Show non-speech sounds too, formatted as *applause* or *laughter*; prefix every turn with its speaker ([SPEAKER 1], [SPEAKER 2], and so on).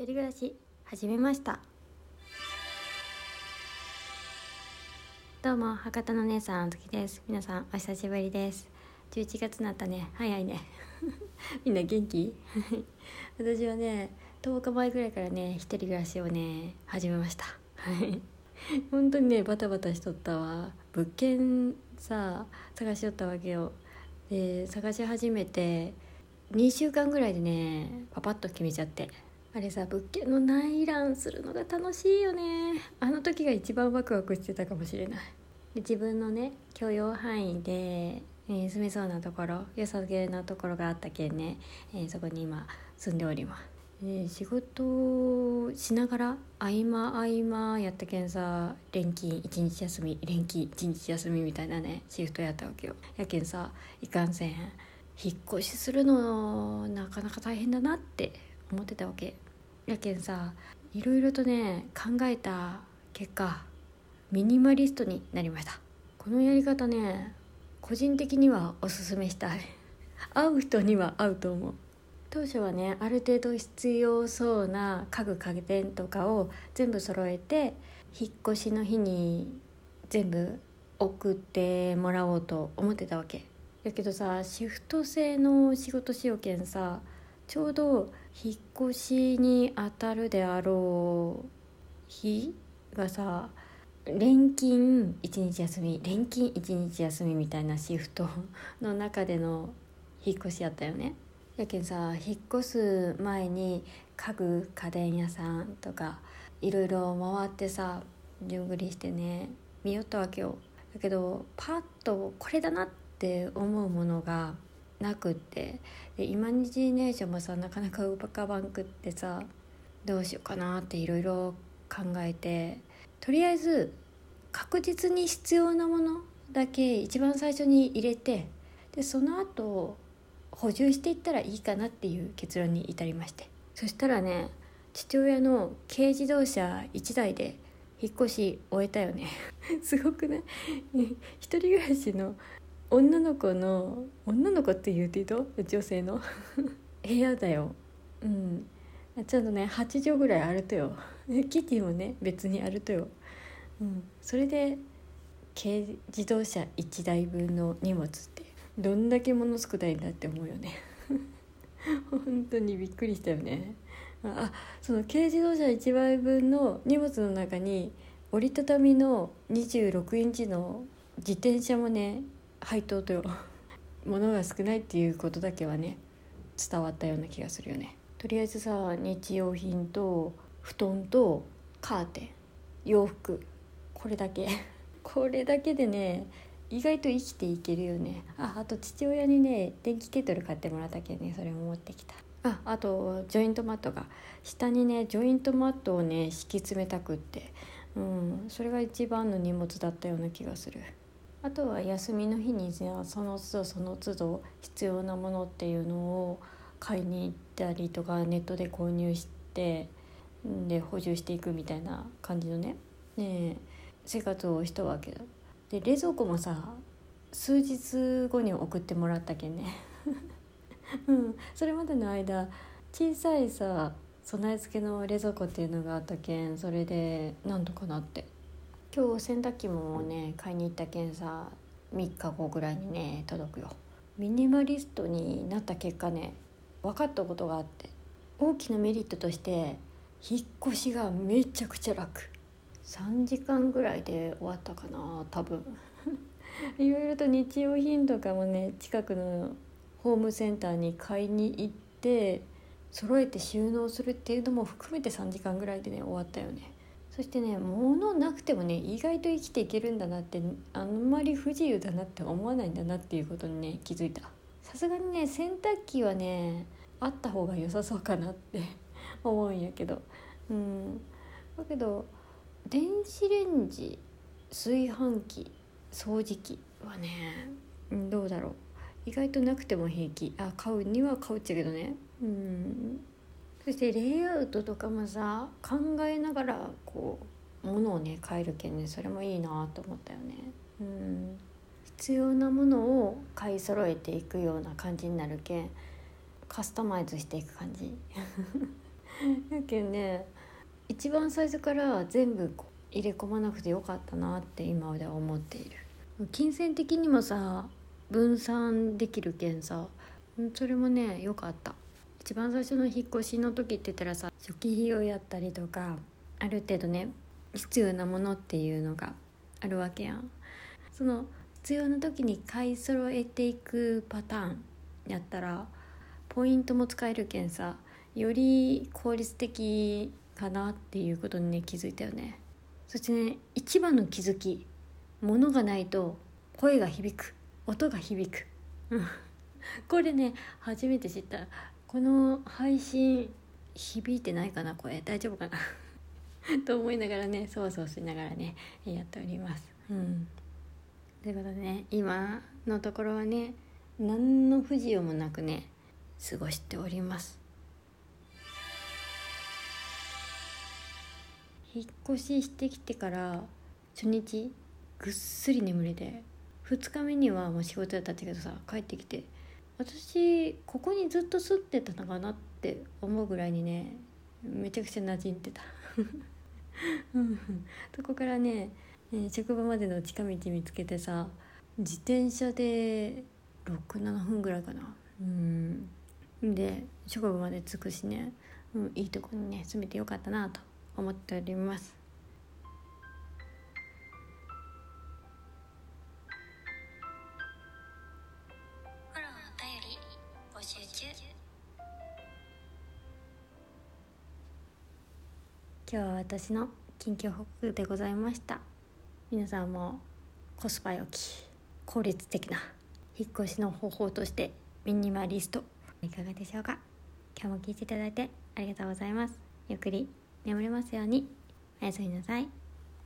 [SPEAKER 1] 一人暮らし始めました。どうも博多の姉さんあずきです。皆さんお久しぶりです。11月になったね。早いね。*laughs* みんな元気？*laughs* 私はね10日前ぐらいからね一人暮らしをね始めました。は *laughs* い本当にねバタバタしとったわ。物件さ探しとったわけよ。で探し始めて2週間ぐらいでねパパッと決めちゃって。あれさ物件の内覧するのが楽しいよね。あの時が一番ワクワクしてたかもしれない。で自分のね許容範囲で、えー、住めそうなところ良さげなところがあったけんね、えー、そこに今住んでおります。えー、仕事しながら合間合間やったけんさ連勤一日休み連勤一日休みみたいなねシフトやったわけよ。やけんさいかんせん引っ越しするのなかなか大変だなって思ってたわけ。やけんさいろいろとね考えた結果ミニマリストになりました。このやり方ね個人的にはおすすめした。い *laughs* 会う人には合うと思う。当初はねある程度必要そうな家具家電とかを全部揃えて引っ越しの日に全部送ってもらおうと思ってたわけ。やけどさシフト制の仕事しようけんさちょうど引っ越しにあたるであろう日がさ連勤1日休み連勤1日休みみたいなシフトの中での引っ越しやったよね。やけんさ引っ越す前に家具家電屋さんとかいろいろ回ってさ順繰りしてね見よったわけよ。だけどパッとこれだなって思うものがなくって。で今にジーネーションもさなかなか浮かばんくってさどうしようかなっていろいろ考えて。とりあえず確実に必要なものだけ一番最初に入れてでその後補充していったらいいかなっていう結論に至りまして。そしたらね父親の軽自動車1台で引っ越し終えたよね。*laughs* すごくない？*laughs* 一人暮らしの女の子の女の子って言うていいと？女性の？部屋だよ。うん。ちゃんとね8畳ぐらいあるとよ。*laughs* キティもね別にあるとよ、うん、それで軽自動車1台分の荷物ってどんだけ物少ないんだって思うよね。*laughs* 本当にびっくりしたよね。あその軽自動車1台分の荷物の中に折りたたみの26インチの自転車もね配当と物が少ないっていうことだけはね伝わったような気がするよね。とりあえずさ日用品と布団とカーテン洋服これだけ。*laughs* これだけでね意外と生きていけるよね。ああと父親にね電気ケトル買ってもらったけどねそれも持ってきた。ああとジョイントマットが。下にねジョイントマットをね敷き詰めたくって。うんそれが一番の荷物だったような気がする。あとは休みの日にじゃあその都度その都度必要なものっていうのを買いに行ったりとかネットで購入してで補充していくみたいな感じのね。ね生活をしたわけだ。で冷蔵庫もさ数日後に送ってもらったけんね。*laughs* うん。それまでの間小さいさ備え付けの冷蔵庫っていうのがあったけんそれでなんとかなって。今日洗濯機もね買いに行ったけんさ3日後ぐらいにね届くよ。ミニマリストになった結果ね分かったことがあって大きなメリットとして引っ越しがめちゃくちゃ楽。3時間ぐらいで終わったかな多分。*laughs* いろいろと日用品とかもね近くのホームセンターに買いに行って揃えて収納するっていうのも含めて3時間ぐらいでね終わったよね。そしてね物なくてもね意外と生きていけるんだなってあんまり不自由だなって思わないんだなっていうことにね気づいた。さすがにね洗濯機はねあった方が良さそうかなって *laughs* 思うんやけど。うん。だけど電子レンジ炊飯器掃除機はねどうだろう。意外となくても平気。あ買うには買うっちゃけどね。うん。そしてレイアウトとかもさ考えながらこう物をね変えるけんねそれもいいなと思ったよね。うん。必要なものを買い揃えていくような感じになるけんカスタマイズしていく感じ。*laughs* やけんね一番最初から全部入れ込まなくてよかったなって今では思っている。金銭的にもさ分散できるけんさそれもね良かった。一番最初の引っ越しの時って言ったらさ初期費用やったりとかある程度ね必要なものっていうのがあるわけやん。その必要な時に買い揃えていくパターンやったらポイントも使えるけんさより効率的かなっていうことにね気づいたよね。そしてね一番の気づき物がないと声が響く音が響く。これね初めて知った。この配信響いてないかな声大丈夫かな？*laughs* と思いながらねそわそわしながらねやっております。うん、ということでね今のところはね何の不自由もなくね過ごしております。引っ越ししてきてから初日ぐっすり眠れて2日目にはもう仕事やったけどさ帰ってきて私ここにずっと住んでたのかなって思うぐらいにねめちゃくちゃ馴染んでた。*laughs* そこからね職場までの近道見つけてさ自転車で67分ぐらいかな。うん。で職場まで着くしね、うん、いいとこにね住めてよかったなと思っております。今日は私の近況報告でございました。皆さんもコスパ良き効率的な引っ越しの方法としてミニマリストいかがでしょうか？今日も聞いていただいてありがとうございます。ゆっくり眠れますように。おやすみなさい。